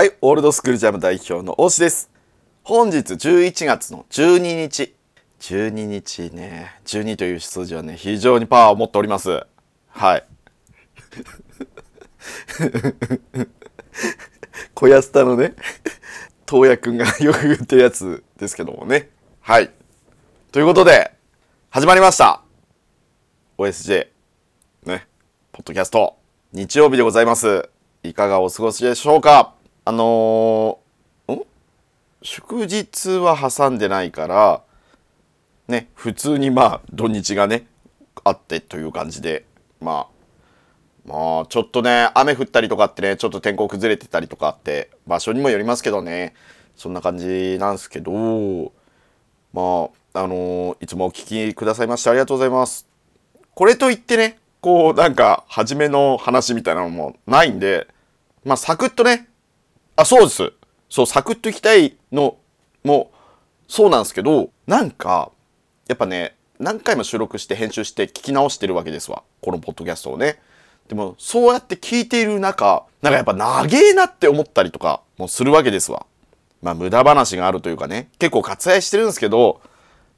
はい、オールドスクールジャム代表の大志です。本日11月の12日。12日ね、12という数字はね、非常にパワーを持っております。はい。小安田のね、東也くんが よく言ってるやつですけどもね。はい。ということで、始まりました。OSJ、ね、ポッドキャスト、日曜日でございます。いかがお過ごしでしょうか？あのー、ん？祝日は挟んでないから、ね、普通にまあ土日がね、あってという感じで、まあ、まあちょっとね、雨降ったりとかってね、ちょっと天候崩れてたりとかって、場所にもよりますけどね、そんな感じなんですけど、まあ、あのーいつもお聞きくださいましてありがとうございます。これといってね、こうなんか初めの話みたいなのもないんで、まあサクッとね、あ、そうです。そう、サクッといきたいのもそうなんですけど、なんか、やっぱね、何回も収録して編集して聞き直してるわけですわ。このポッドキャストをね。でも、そうやって聞いている中、なんかやっぱ長えなって思ったりとかもするわけですわ。まあ無駄話があるというかね、結構割愛してるんですけど、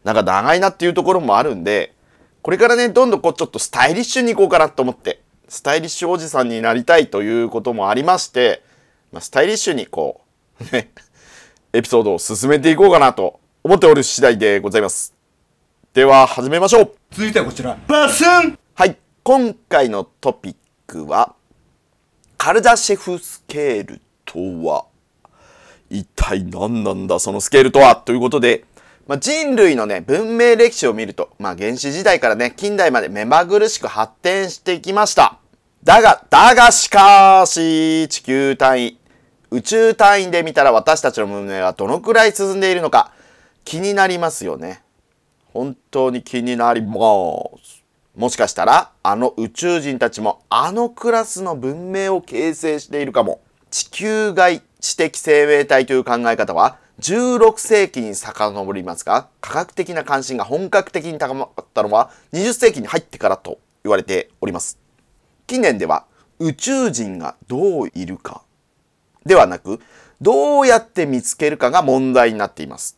なんか長いなっていうところもあるんで、これからね、どんどんこうちょっとスタイリッシュにいこうかなと思って、スタイリッシュおじさんになりたいということもありまして、まあ、スタイリッシュにこう、ね、エピソードを進めていこうかなと思っておる次第でございます。では、始めましょう。続いてはこちら。バスン!はい、今回のトピックは、カルダシェフスケールとは、一体何なんだそのスケールとは？ということで、まあ、人類のね、文明歴史を見ると、まあ、原始時代からね、近代まで目まぐるしく発展してきました。だが、だがしかし、地球単位、宇宙単位で見たら私たちの文明はどのくらい進んでいるのか、気になりますよね。本当に気になります。もしかしたら、あの宇宙人たちもあのクラスの文明を形成しているかも。地球外知的生命体という考え方は、16世紀に遡りますが、科学的な関心が本格的に高まったのは20世紀に入ってからと言われております。近年では宇宙人がどういるかではなく、どうやって見つけるかが問題になっています。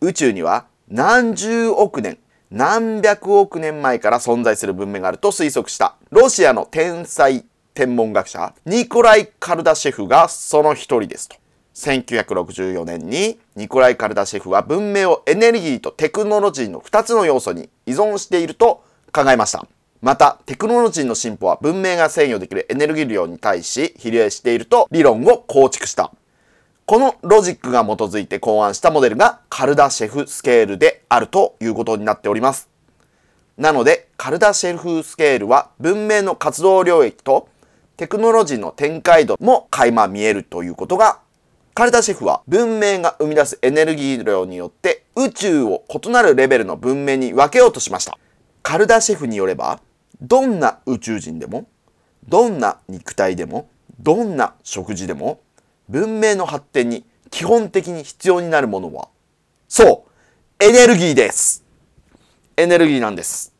宇宙には何十億年何百億年前から存在する文明があると推測したロシアの天才天文学者ニコライ・カルダシェフがその一人ですと1964年にニコライ・カルダシェフは文明をエネルギーとテクノロジーの2つの要素に依存していると考えましたまたテクノロジーの進歩は文明が制御できるエネルギー量に対し比例していると理論を構築したこのロジックが基づいて考案したモデルがカルダシェフスケールであるということになっております。なので、カルダシェフスケールは文明の活動領域とテクノロジーの展開度も垣間見えるということが、カルダシェフは文明が生み出すエネルギー量によって宇宙を異なるレベルの文明に分けようとしました。カルダシェフによれば、どんな宇宙人でも、どんな肉体でも、どんな食事でも、文明の発展に基本的に必要になるものは、そう、エネルギーです。エネルギーなんです。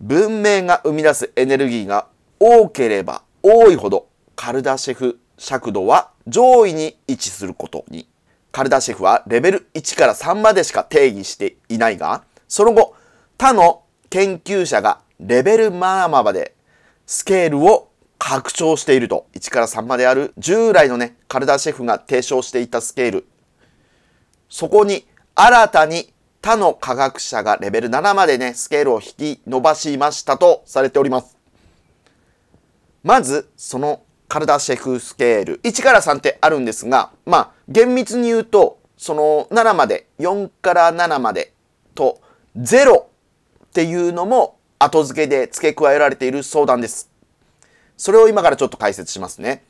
文明が生み出すエネルギーが多ければ多いほど、カルダシェフ尺度は上位に位置することに。カルダシェフはレベル1から3までしか定義していないが、その後、他の研究者がレベル7までスケールを拡張していると。1から3まである。従来のねカルダシェフが提唱していたスケール。そこに新たに他の科学者がレベル7までねスケールを引き伸ばしましたとされております。まずそのカルダシェフスケール。1から3ってあるんですがまあ厳密に言うとその7まで4から7までと0っていうのも後付けで付け加えられている相談です。それを今からちょっと解説しますね。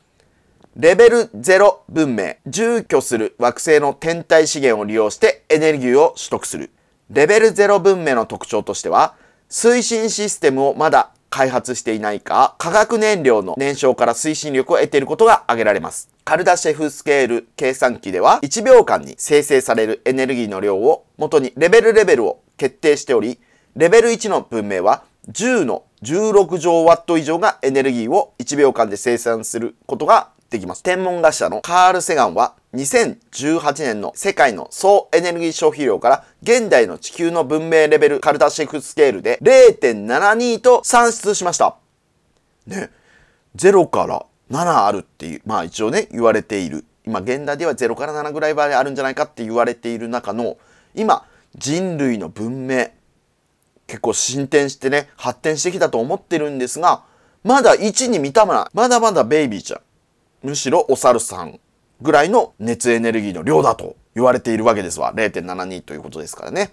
レベル0文明、住居する惑星の天体資源を利用してエネルギーを取得する。レベル0文明の特徴としては、推進システムをまだ開発していないか、化学燃料の燃焼から推進力を得ていることが挙げられます。カルダシェフスケール計算機では、1秒間に生成されるエネルギーの量を元にレベルレベルを決定しており、レベル1の文明は10の16乗ワット以上がエネルギーを1秒間で生産することができます。天文学者のカール・セガンは2018年の世界の総エネルギー消費量から現代の地球の文明レベルカルダシェフスケールで0.72と算出しました。ね、0から7あるっていう、まあ一応ね、言われている。今現代では0から7ぐらいまであるんじゃないかって言われている中の、今、人類の文明、結構進展してね、発展してきたと思ってるんですが、まだ1に満たない。まだまだベイビーちゃん。むしろお猿さんぐらいの熱エネルギーの量だと言われているわけですわ。0.72ということですからね。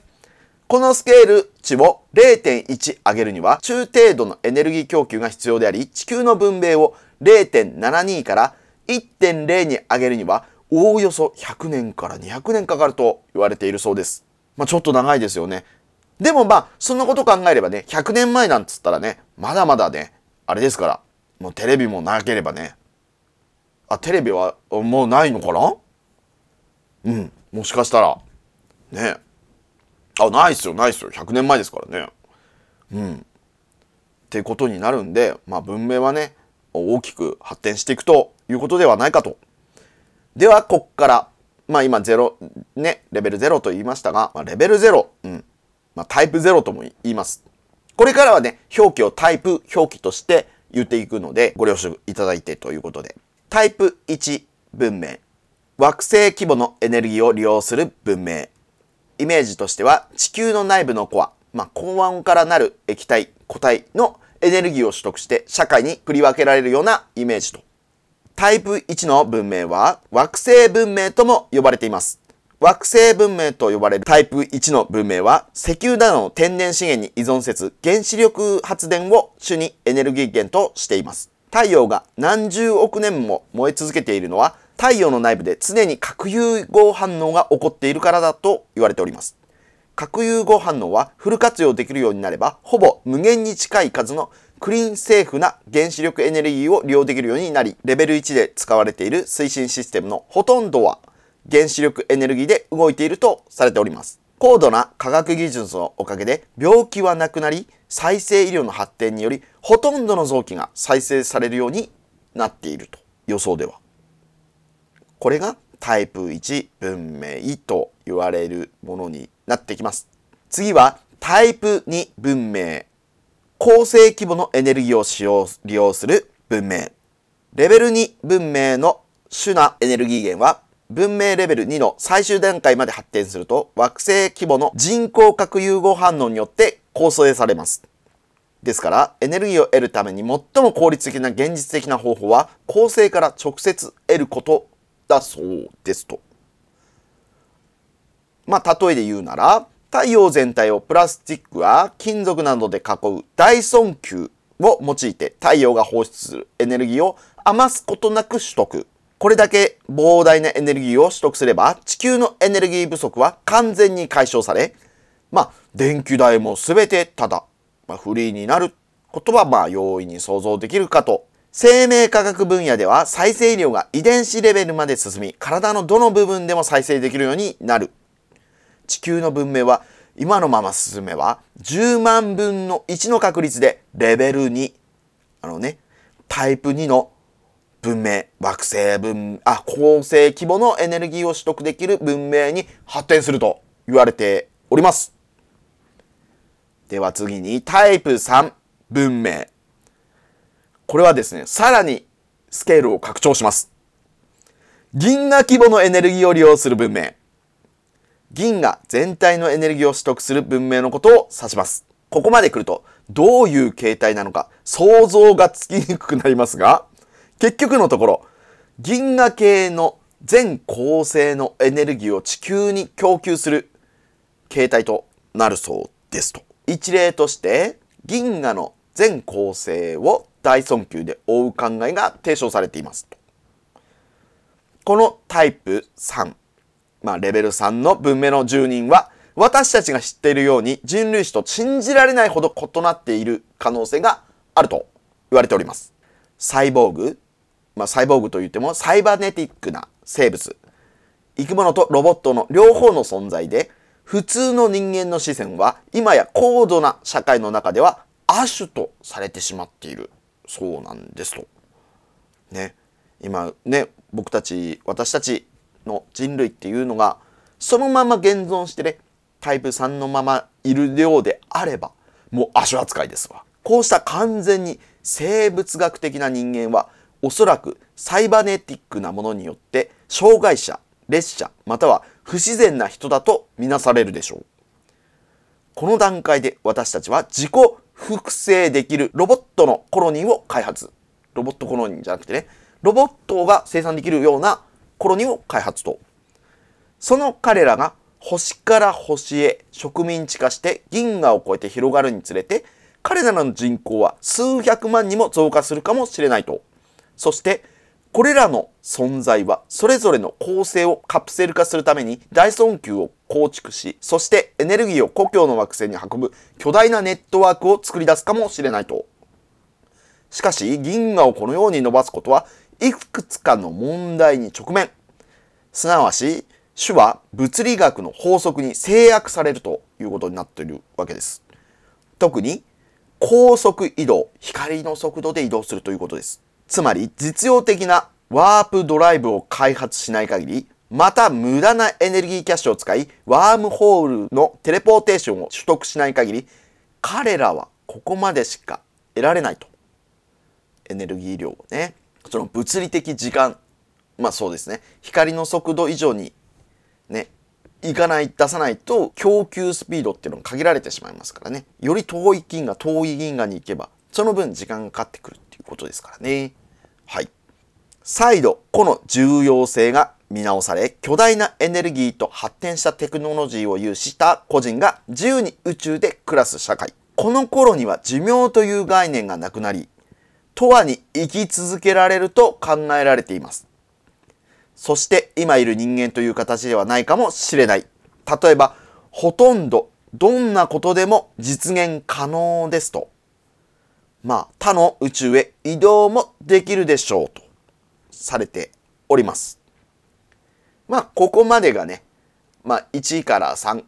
このスケール値を0.1上げるには中程度のエネルギー供給が必要であり、地球の分米を0.72から1.0に上げるにはおおよそ100年から200年かかると言われているそうです。まあちょっと長いですよね。でもまあ、そんなこと考えればね、100年前なんつったらね、まだまだね、あれですから、もうテレビもなければね、あ、テレビはもうないのかな？うん、もしかしたら、ね。あ、ないっすよ、ないっすよ。100年前ですからね。うん。ってことになるんで、まあ文明はね、大きく発展していくということではないかと。では、こっから、まあ今0、ね、レベル0と言いましたが、まあ、レベル0、うん。まあタイプ0とも言います。これからはね、表記をタイプ表記として言っていくので、ご了承いただいてということで。タイプ1文明。惑星規模のエネルギーを利用する文明。イメージとしては地球の内部のコア、まあ、高温からなる液体、固体のエネルギーを取得して社会に振り分けられるようなイメージと。タイプ1の文明は惑星文明とも呼ばれています。惑星文明と呼ばれるタイプ1の文明は石油などの天然資源に依存せず原子力発電を主にエネルギー源としています。太陽が何十億年も燃え続けているのは太陽の内部で常に核融合反応が起こっているからだと言われております。核融合反応はフル活用できるようになればほぼ無限に近い数のクリーンセーフな原子力エネルギーを利用できるようになりレベル1で使われている推進システムのほとんどは原子力エネルギーで動いているとされております。高度な科学技術のおかげで病気はなくなり再生医療の発展によりほとんどの臓器が再生されるようになっていると予想では。これがタイプ1文明と言われるものになってきます。次はタイプ2文明。恒星規模のエネルギーを使用利用する文明。レベル2文明の主なエネルギー源は文明レベル2の最終段階まで発展すると惑星規模の人工核融合反応によって構成されます。ですからエネルギーを得るために最も効率的な現実的な方法は恒星から直接得ることだそうですと。まあ例えで言うなら太陽全体をプラスチックや金属などで囲う大損球を用いて太陽が放出するエネルギーを余すことなく取得。これだけ膨大なエネルギーを取得すれば地球のエネルギー不足は完全に解消され、まあ電気代も全てただ、まあ、フリーになることはまあ容易に想像できるかと。生命科学分野では再生医療が遺伝子レベルまで進み、体のどの部分でも再生できるようになる。地球の文明は今のまま進めば10万分の1の確率でレベル2、あのね、タイプ2の文明、惑星文、あ、恒星規模のエネルギーを取得できる文明に発展すると言われております。では次にタイプ3文明。これはですね、さらにスケールを拡張します。銀河規模のエネルギーを利用する文明。銀河全体のエネルギーを取得する文明のことを指します。ここまで来ると、どういう形態なのか想像がつきにくくなりますが、結局のところ、銀河系の全恒星のエネルギーを地球に供給する形態となるそうですと。一例として、銀河の全構成を大尊級で追う考えが提唱されていますと。このタイプ3、まあレベル3の文明の住人は私たちが知っているように人類史と信じられないほど異なっている可能性があると言われております。サイボーグ、まあサイボーグといってもサイバネティックな生物、生き物とロボットの両方の存在で普通の人間の視線は今や高度な社会の中では亜種とされてしまっているそうなんですと。ね。今ね、僕たち、私たちの人類っていうのがそのまま現存してね、タイプ3のままいるようであれば、もう亜種扱いですわ。こうした完全に生物学的な人間はおそらくサイバネティックなものによって障害者、列車、または不自然な人だとみなされるでしょう。この段階で私たちは自己複製できるロボットのコロニーを開発。ロボットコロニーじゃなくてね、ロボットが生産できるようなコロニーを開発と。その彼らが星から星へ植民地化して銀河を越えて広がるにつれて、彼らの人口は数百万にも増加するかもしれないと。そして、これらの存在はそれぞれの構成をカプセル化するために大尊級を構築し、そしてエネルギーを故郷の惑星に運ぶ巨大なネットワークを作り出すかもしれないと。しかし、銀河をこのように伸ばすことはいくつかの問題に直面。すなわち、種は物理学の法則に制約されるということになっているわけです。特に、高速移動、光の速度で移動するということです。つまり、実用的なワープドライブを開発しない限り、また無駄なエネルギーキャッシュを使い、ワームホールのテレポーテーションを取得しない限り、彼らはここまでしか得られないと。エネルギー量をね。その物理的時間、まあそうですね。光の速度以上にね、いかない、出さないと供給スピードっていうのが限られてしまいますからね。より遠い銀河、遠い銀河に行けば、その分時間がかかってくるっていうことですからね。はい。再度、この重要性が見直され、巨大なエネルギーと発展したテクノロジーを有した個人が自由に宇宙で暮らす社会。この頃には寿命という概念がなくなり、永遠に生き続けられると考えられています。そして今いる人間という形ではないかもしれない。例えば、ほとんどどんなことでも実現可能ですと。まあ、他の宇宙へ移動もできるでしょうとされております。まあ、ここまでがね、まあ、1から3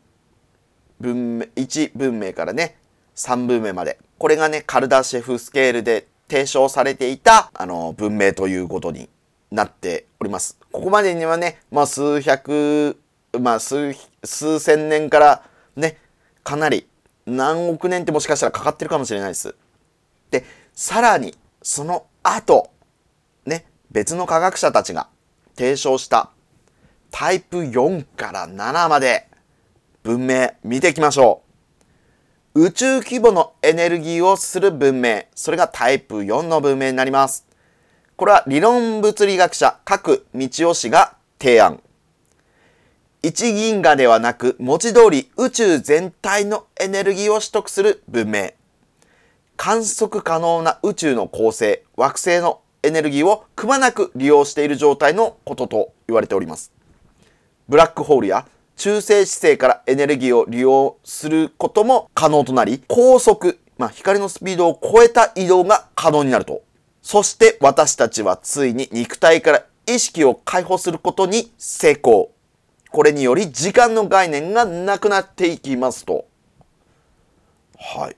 文明、1文明からね、3文明まで。これがね、カルダシェフスケールで提唱されていた、あの、文明ということになっております。ここまでにはね、まあ、数百、まあ、数、数千年からね、かなり何億年ってもしかしたらかかってるかもしれないです。で、さらに、その後、ね、別の科学者たちが提唱したタイプ4から7まで文明見ていきましょう。宇宙規模のエネルギーをする文明、それがタイプ4の文明になります。これは理論物理学者各道夫氏が提案。一銀河ではなく文字通り宇宙全体のエネルギーを取得する文明。観測可能な宇宙の構成、惑星のエネルギーをくまなく利用している状態のことと言われております。ブラックホールや中性子星からエネルギーを利用することも可能となり、高速、まあ、光のスピードを超えた移動が可能になると。そして私たちはついに肉体から意識を解放することに成功。これにより時間の概念がなくなっていきますと。はい。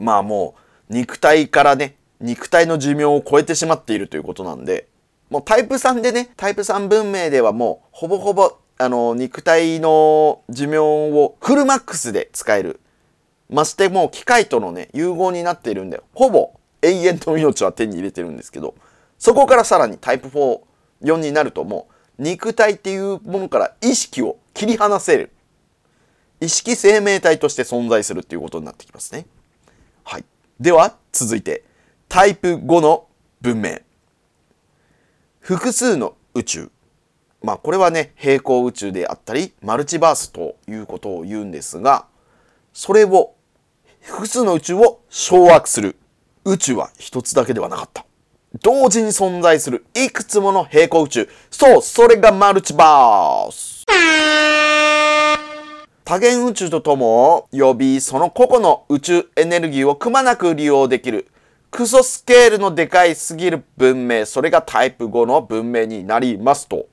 まあもう肉体からね、肉体の寿命を超えてしまっているということなんで、もうタイプ3でね、タイプ3文明ではもうほぼほぼあの肉体の寿命をフルマックスで使える。ましてもう機械とのね、融合になっているんで、ほぼ永遠の命は手に入れてるんですけど、そこからさらにタイプ4、4になるともう肉体っていうものから意識を切り離せる。意識生命体として存在するっていうことになってきますね。では、続いて、タイプ5の文明。複数の宇宙。まあこれはね、平行宇宙であったり、マルチバースということを言うんですが、それを複数の宇宙を掌握する。宇宙は一つだけではなかった。同時に存在するいくつもの平行宇宙。そう、それがマルチバース。多元宇宙ととも呼び、その個々の宇宙エネルギーをくまなく利用できる。クソスケールのでかいすぎる文明、それがタイプ5の文明になりますと。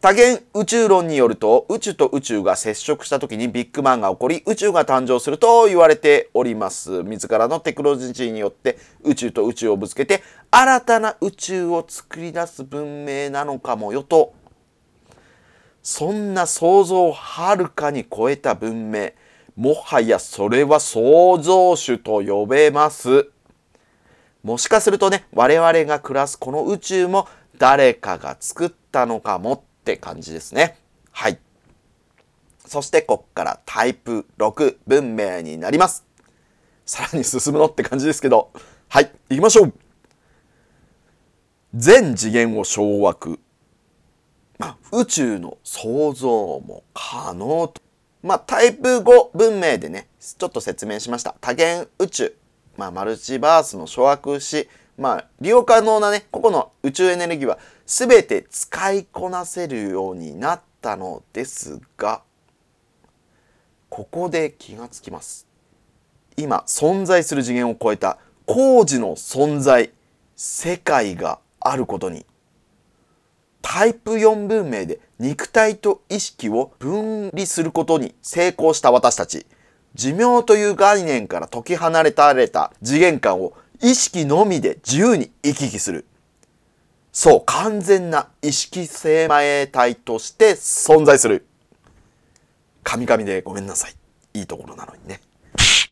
多元宇宙論によると、宇宙と宇宙が接触した時にビッグバンが起こり、宇宙が誕生すると言われております。自らのテクノロジーによって宇宙と宇宙をぶつけて、新たな宇宙を作り出す文明なのかもよと。そんな想像をはるかに超えた文明。もはやそれは創造主と呼べます。もしかするとね、我々が暮らすこの宇宙も誰かが作ったのかもって感じですね。はい。そしてこっからタイプ6文明になります。さらに進むのって感じですけど。はい、行きましょう。全次元を掌握。まあ、宇宙の創造も可能と。まあ、タイプ5文明でね、ちょっと説明しました。多元宇宙。まあ、マルチバースの掌握し、まあ、利用可能なね、ここの宇宙エネルギーは全て使いこなせるようになったのですが、ここで気がつきます。今、存在する次元を超えた工事の存在、世界があることに。タイプ4文明で肉体と意識を分離することに成功した私たち。寿命という概念から解き離れたれた次元間を意識のみで自由に行き来する。そう、完全な意識生命体として存在する。神々でごめんなさい。いいところなのにね。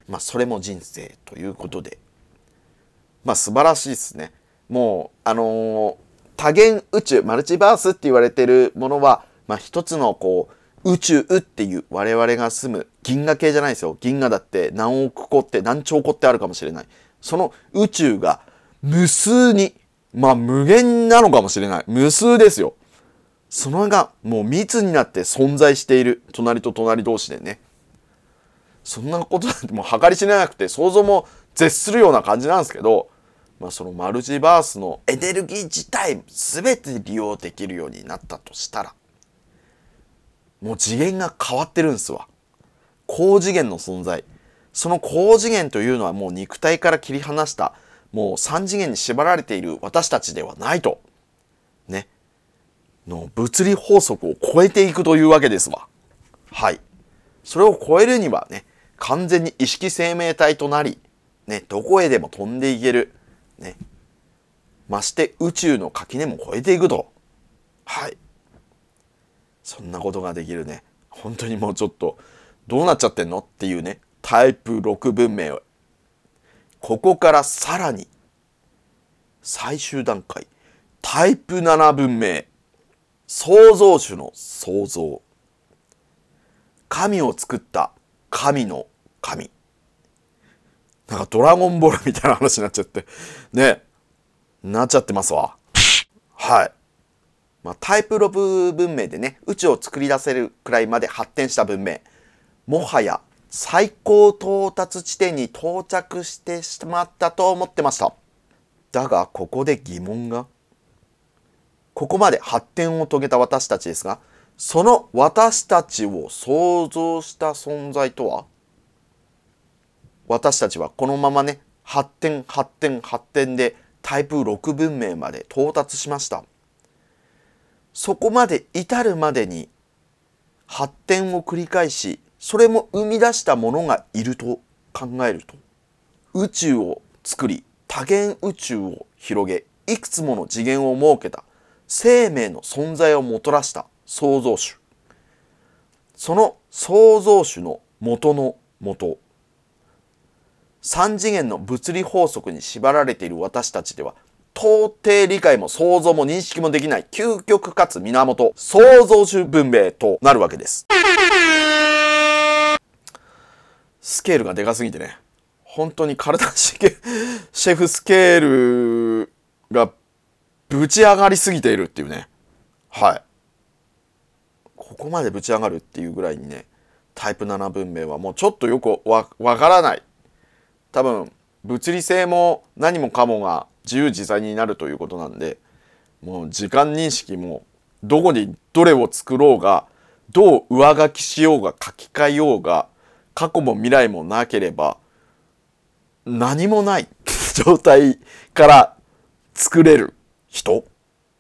まあ、それも人生ということで。まあ、素晴らしいですね。もう、あのー多元宇宙、マルチバースって言われてるものは、まあ、一つのこう、宇宙っていう我々が住む銀河系じゃないですよ。銀河だって何億個って何兆個ってあるかもしれない。その宇宙が無数に、まあ無限なのかもしれない。無数ですよ。そのがもう密になって存在している。隣と隣同士でね。そんなことなんてもう計り知れなくて想像も絶するような感じなんですけど、まあ、そのマルチバースのエネルギー自体全て利用できるようになったとしたらもう次元が変わってるんですわ。高次元の存在。その高次元というのはもう肉体から切り離したもう3次元に縛られている私たちではないと。ね。の物理法則を超えていくというわけですわ。はい。それを超えるにはね完全に意識生命体となりねどこへでも飛んでいける。ね。まして宇宙の垣根も越えていくと。はい。そんなことができるね。本当にもうちょっと、どうなっちゃってんのっていうね、タイプ6文明を。ここからさらに、最終段階、タイプ7文明。創造主の創造。神を作った神の神。なんかドラゴンボールみたいな話になっちゃって。ね。なっちゃってますわ。はい。まあ、タイプ6文明でね、宇宙を作り出せるくらいまで発展した文明。もはや最高到達地点に到着してしまったと思ってました。だが、ここで疑問が。ここまで発展を遂げた私たちですが、その私たちを想像した存在とは？私たちはこのままね発展発展発展でタイプ6文明まで到達しました。そこまで至るまでに発展を繰り返しそれも生み出したものがいると考えると宇宙を作り多元宇宙を広げいくつもの次元を設けた生命の存在をもたらした創造主。その創造主の元の元。三次元の物理法則に縛られている私たちでは到底理解も想像も認識もできない究極かつ源創造主文明となるわけです。スケールがでかすぎてね。本当に体 シェフスケールがぶち上がりすぎているっていうね。はい。ここまでぶち上がるっていうぐらいにねタイプ7文明はもうちょっとよくわわからない。多分物理性も何もかもが自由自在になるということなんでもう時間認識もどこにどれを作ろうがどう上書きしようが書き換えようが過去も未来もなければ何もない状態から作れる人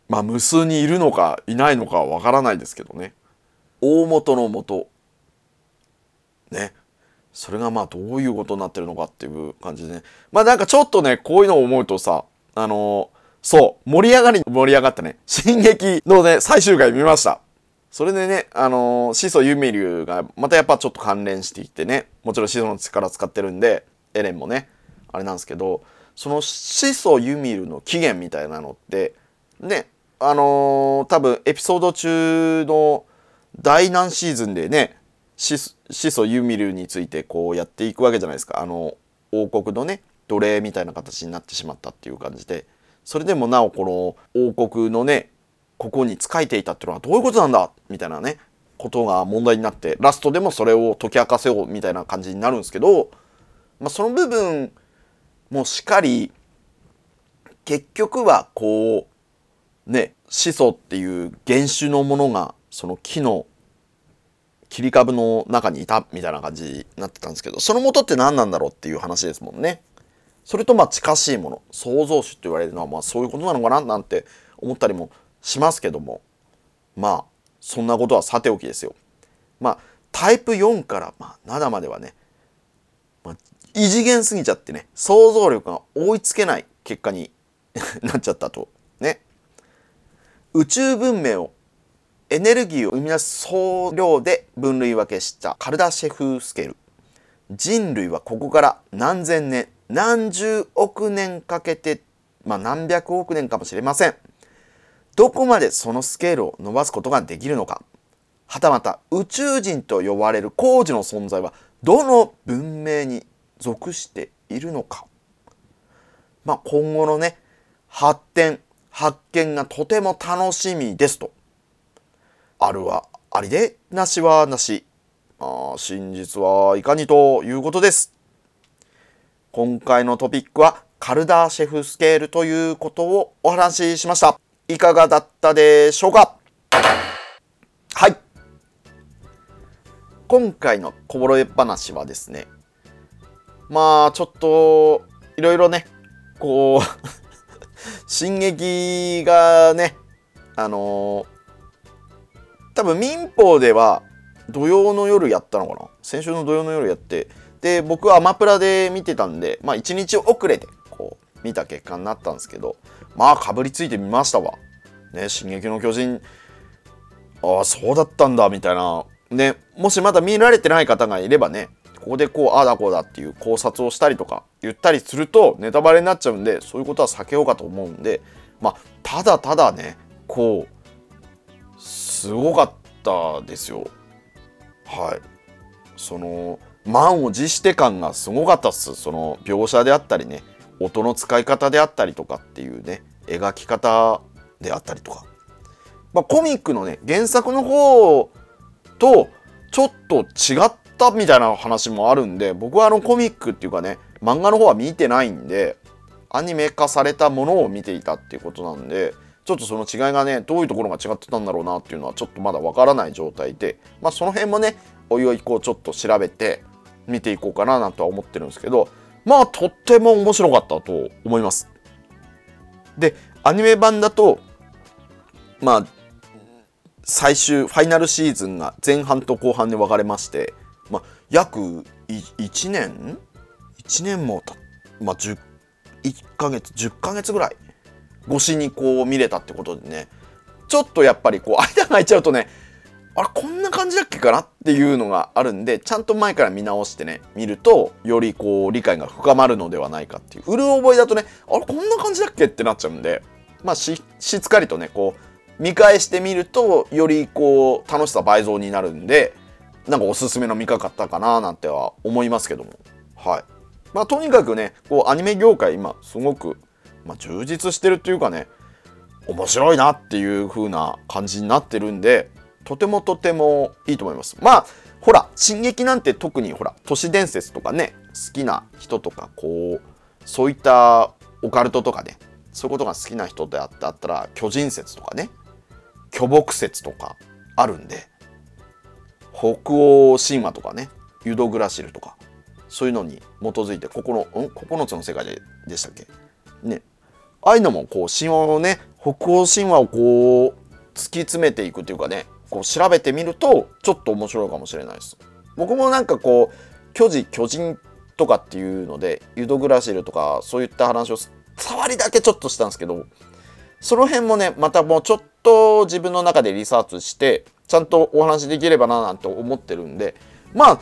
まあ無数にいるのかいないのかはわからないですけどね。大元の元。ね。それがまあどういうことになってるのかっていう感じでね。まあなんかちょっとねこういうのを思うとさあのそう盛り上がり盛り上がったね進撃のね最終回見ました。それでね、あのー、始祖ユミリがまたやっぱちょっと関連していってね、もちろん始祖の力使ってるんで、エレンもね、あれなんですけど、その始祖ユミルの起源みたいなのって、ね、あのー、多分エピソード中の第何シーズンでね、始祖ユミルについてこうやっていくわけじゃないですか。あの、王国のね、奴隷みたいな形になってしまったっていう感じで、それでもなおこの王国のね、ここに仕えていたっていうのはどういうことなんだ？みたいなねことが問題になってラストでもそれを解き明かせようみたいな感じになるんですけど、まあ、その部分もしっかり結局はこうね始祖っていう原種のものがその木の切り株の中にいたみたいな感じになってたんですけどその元って何なんだろうっていう話ですもんね。それとまあ近しいもの創造主って言われるのはまあそういうことなのかななんて思ったりもしますけどもまあそんなことはさておきですよ。まあタイプ4からまあ7まではね、まあ、異次元すぎちゃってね想像力が追いつけない結果に なっちゃったとね宇宙文明をエネルギーを生み出す総量で分類分けしたカルダシェフスケル。人類はここから何千年何十億年かけてまあ何百億年かもしれません。どこまでそのスケールを伸ばすことができるのか。はたまた宇宙人と呼ばれる工事の存在はどの文明に属しているのか、まあ、今後のね発展発見がとても楽しみですと。あるはありでなしはなし。あ真実はいかにということです。今回のトピックはカルダーシェフスケールということをお話ししました。いかがだったでしょうか？はい。今回のこぼれ話はですねまあちょっといろいろねこう 進撃がねあのー、多分民法では土曜の夜やったのかな？先週の土曜の夜やってで僕はアマプラで見てたんでまあ1日遅れてこう見た結果になったんですけどまあかぶりついてみましたわ。ね、進撃の巨人、ああ、そうだったんだ、みたいな。ね、もしまだ見られてない方がいればね、ここでこう、ああだこうだっていう考察をしたりとか言ったりするとネタバレになっちゃうんで、そういうことは避けようかと思うんで、まあ、ただただね、こう、すごかったですよ。はい。その、満を持して感がすごかったっす。その描写であったりね、音の使い方であったりとかっていうね描き方であったりとか、まあ、コミックのね原作の方とちょっと違ったみたいな話もあるんで僕はあのコミックっていうかね漫画の方は見てないんでアニメ化されたものを見ていたっていうことなんでちょっとその違いがねどういうところが違ってたんだろうなっていうのはちょっとまだわからない状態でまあその辺もねおいおいこうちょっと調べて見ていこうかななんとは思ってるんですけどまあとっても面白かったと思います。でアニメ版だとまあ最終ファイナルシーズンが前半と後半で分かれまして、まあ、約1年？1年もたまあ10 1ヶ月10ヶ月ぐらい越しにこう見れたってことでね。ちょっとやっぱりこう間が空いちゃうとねあれこんな感じだっけかなっていうのがあるんでちゃんと前から見直してね見るとよりこう理解が深まるのではないかっていう。うる覚えだとねあれこんな感じだっけってなっちゃうんでまあししっかりとねこう見返してみるとよりこう楽しさ倍増になるんでなんかおすすめの見かかったかななんては思いますけども。はい。まあとにかくねこうアニメ業界今すごく、まあ、充実してるっていうかね面白いなっていう風な感じになってるんでとてもとてもいいと思います。まあほら進撃なんて特にほら都市伝説とかね好きな人とかこうそういったオカルトとかねそういうことが好きな人であったら巨人説とかね巨木説とかあるんで北欧神話とかねユドグラシルとかそういうのに基づいてここのん9つの世界ででしたっけ？ねああいうのもこう神話をね北欧神話をこう突き詰めていくっていうかねこう調べてみるとちょっと面白いかもしれないです。僕もなんかこう巨人巨人とかっていうのでユドグラシルとかそういった話を触りだけちょっとしたんですけどその辺もねまたもうちょっと自分の中でリサーチしてちゃんとお話できればななんて思ってるんでまあ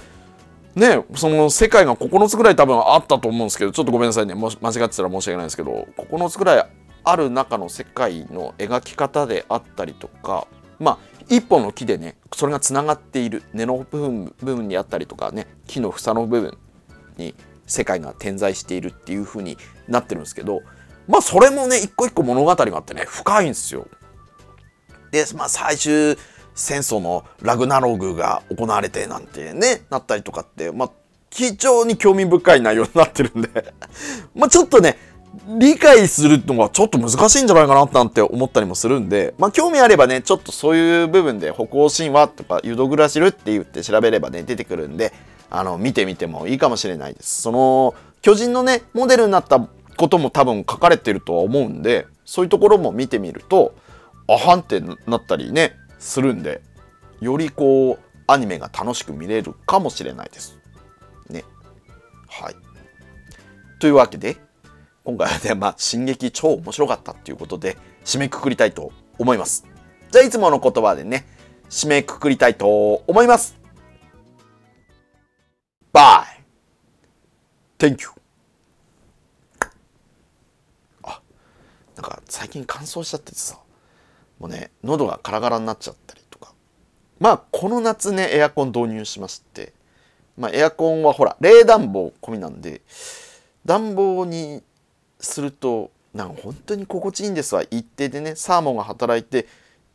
ねその世界が9つぐらい多分あったと思うんですけどちょっとごめんなさいねもし間違ってたら申し訳ないですけど9つぐらいある中の世界の描き方であったりとかまあ一本の木でねそれがつながっている根の部分部分にあったりとかね木の房の部分に世界が点在しているっていう風になってるんですけどまあそれもね一個一個物語があってね深いんですよ。でまあ最終戦争のラグナログが行われてなんてねなったりとかってまあ非常に興味深い内容になってるんで まあちょっとね理解するのがちょっと難しいんじゃないかななんて思ったりもするんで、まあ興味あればね、ちょっとそういう部分で北欧神話とかユドグラシルって言って調べればね、出てくるんで、あの、見てみてもいいかもしれないです。その、巨人のね、モデルになったことも多分書かれてるとは思うんで、そういうところも見てみると、あはんってなったりね、するんで、よりこう、アニメが楽しく見れるかもしれないです。ね。はい。というわけで、今回はね、まあ、進撃超面白かったっていうことで、締めくくりたいと思います。じゃあ、いつもの言葉でね、締めくくりたいと思います。Bye! Thank you! あ、なんか最近乾燥しちゃっててさ、もうね、喉がカラカラになっちゃったりとか。まあ、この夏ね、エアコン導入しまして、まあ、エアコンはほら、冷暖房込みなんで、暖房にするとなんか本当に心地いいんですわ。一定でねサーモンが働いて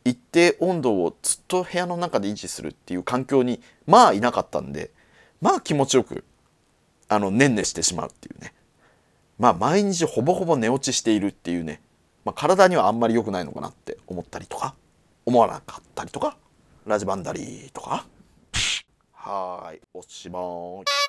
一定温度をずっと部屋の中で維持するっていう環境にまあいなかったんでまあ気持ちよくあのねんねしてしまうっていうね。まあ毎日ほぼほぼ寝落ちしているっていうね、まあ、体にはあんまり良くないのかなって思ったりとか思わなかったりとかラジバンダリーとか。はーいおしまーい。